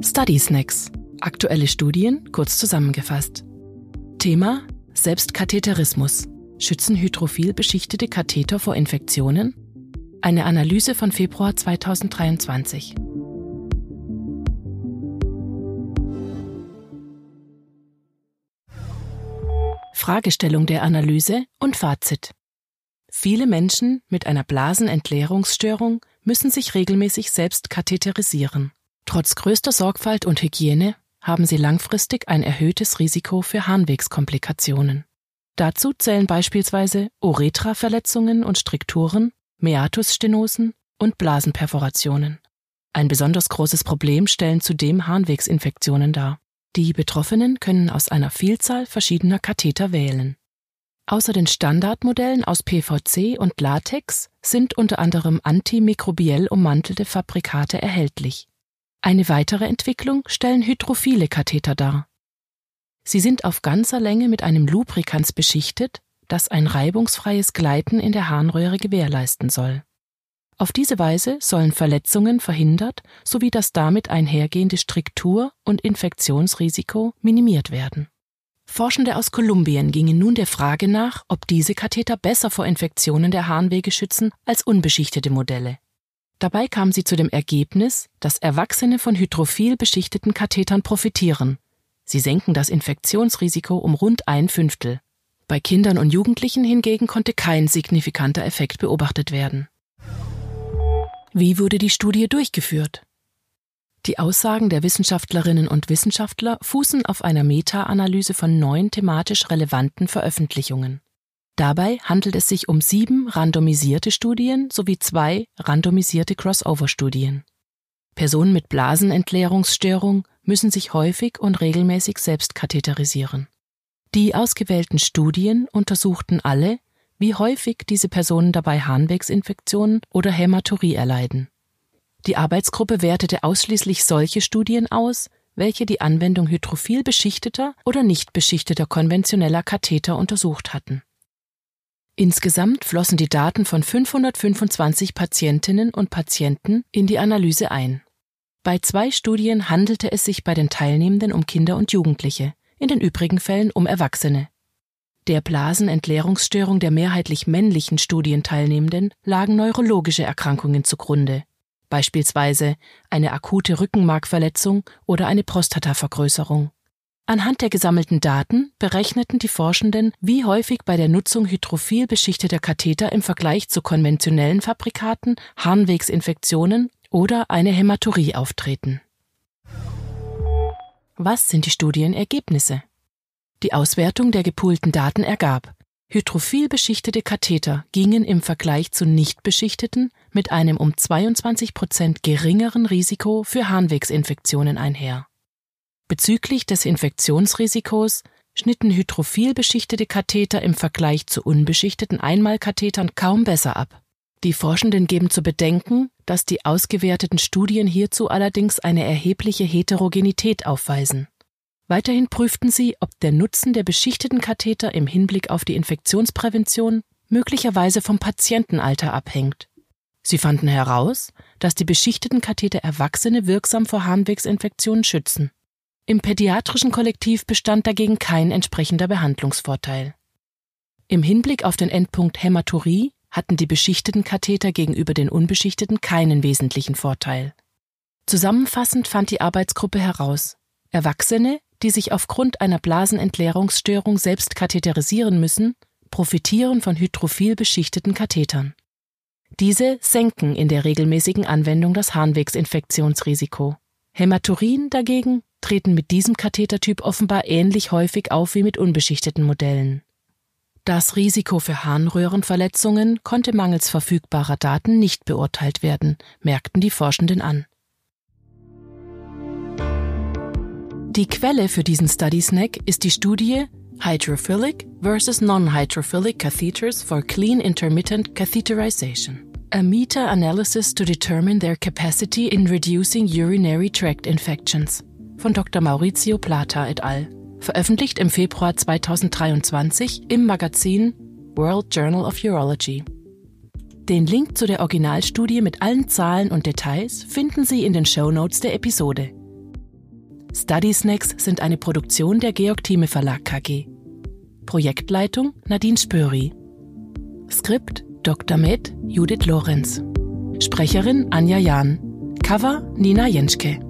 Study Snacks. Aktuelle Studien kurz zusammengefasst. Thema Selbstkatheterismus. Schützen hydrophil beschichtete Katheter vor Infektionen? Eine Analyse von Februar 2023. Fragestellung der Analyse und Fazit. Viele Menschen mit einer Blasenentleerungsstörung müssen sich regelmäßig selbst katheterisieren. Trotz größter Sorgfalt und Hygiene haben sie langfristig ein erhöhtes Risiko für Harnwegskomplikationen. Dazu zählen beispielsweise Uretraverletzungen und Strikturen, Meatusstenosen und Blasenperforationen. Ein besonders großes Problem stellen zudem Harnwegsinfektionen dar. Die Betroffenen können aus einer Vielzahl verschiedener Katheter wählen. Außer den Standardmodellen aus PVC und Latex sind unter anderem antimikrobiell ummantelte Fabrikate erhältlich. Eine weitere Entwicklung stellen hydrophile Katheter dar. Sie sind auf ganzer Länge mit einem Lubrikans beschichtet, das ein reibungsfreies Gleiten in der Harnröhre gewährleisten soll. Auf diese Weise sollen Verletzungen verhindert sowie das damit einhergehende Striktur- und Infektionsrisiko minimiert werden. Forschende aus Kolumbien gingen nun der Frage nach, ob diese Katheter besser vor Infektionen der Harnwege schützen als unbeschichtete Modelle. Dabei kam sie zu dem Ergebnis, dass Erwachsene von hydrophil beschichteten Kathetern profitieren. Sie senken das Infektionsrisiko um rund ein Fünftel. Bei Kindern und Jugendlichen hingegen konnte kein signifikanter Effekt beobachtet werden. Wie wurde die Studie durchgeführt? Die Aussagen der Wissenschaftlerinnen und Wissenschaftler fußen auf einer Meta-Analyse von neun thematisch relevanten Veröffentlichungen. Dabei handelt es sich um sieben randomisierte Studien sowie zwei randomisierte Crossover-Studien. Personen mit Blasenentleerungsstörung müssen sich häufig und regelmäßig selbst katheterisieren. Die ausgewählten Studien untersuchten alle, wie häufig diese Personen dabei Harnwegsinfektionen oder Hämaturie erleiden. Die Arbeitsgruppe wertete ausschließlich solche Studien aus, welche die Anwendung hydrophil beschichteter oder nicht beschichteter konventioneller Katheter untersucht hatten. Insgesamt flossen die Daten von 525 Patientinnen und Patienten in die Analyse ein. Bei zwei Studien handelte es sich bei den Teilnehmenden um Kinder und Jugendliche, in den übrigen Fällen um Erwachsene. Der Blasenentleerungsstörung der mehrheitlich männlichen Studienteilnehmenden lagen neurologische Erkrankungen zugrunde, beispielsweise eine akute Rückenmarkverletzung oder eine Prostatavergrößerung. Anhand der gesammelten Daten berechneten die Forschenden, wie häufig bei der Nutzung hydrophil beschichteter Katheter im Vergleich zu konventionellen Fabrikaten Harnwegsinfektionen oder eine Hämaturie auftreten. Was sind die Studienergebnisse? Die Auswertung der gepoolten Daten ergab, hydrophil beschichtete Katheter gingen im Vergleich zu nicht beschichteten mit einem um 22 Prozent geringeren Risiko für Harnwegsinfektionen einher. Bezüglich des Infektionsrisikos schnitten hydrophil beschichtete Katheter im Vergleich zu unbeschichteten Einmalkathetern kaum besser ab. Die Forschenden geben zu bedenken, dass die ausgewerteten Studien hierzu allerdings eine erhebliche Heterogenität aufweisen. Weiterhin prüften sie, ob der Nutzen der beschichteten Katheter im Hinblick auf die Infektionsprävention möglicherweise vom Patientenalter abhängt. Sie fanden heraus, dass die beschichteten Katheter Erwachsene wirksam vor Harnwegsinfektionen schützen. Im pädiatrischen Kollektiv bestand dagegen kein entsprechender Behandlungsvorteil. Im Hinblick auf den Endpunkt Hämaturie hatten die beschichteten Katheter gegenüber den unbeschichteten keinen wesentlichen Vorteil. Zusammenfassend fand die Arbeitsgruppe heraus, Erwachsene, die sich aufgrund einer Blasenentleerungsstörung selbst katheterisieren müssen, profitieren von hydrophil beschichteten Kathetern. Diese senken in der regelmäßigen Anwendung das Harnwegsinfektionsrisiko. Hämaturien dagegen treten mit diesem Kathetertyp offenbar ähnlich häufig auf wie mit unbeschichteten Modellen. Das Risiko für Harnröhrenverletzungen konnte mangels verfügbarer Daten nicht beurteilt werden, merkten die Forschenden an. Die Quelle für diesen Study Snack ist die Studie Hydrophilic versus Non-Hydrophilic Catheters for Clean Intermittent Catheterization. A meta-analysis to determine their capacity in reducing urinary tract infections von Dr. Maurizio Plata et al., veröffentlicht im Februar 2023 im Magazin World Journal of Urology. Den Link zu der Originalstudie mit allen Zahlen und Details finden Sie in den Show Notes der Episode. Study Snacks sind eine Produktion der Georg Thieme Verlag KG. Projektleitung Nadine Spöri. Skript Dr. Med Judith Lorenz. Sprecherin Anja Jahn. Cover Nina Jenschke.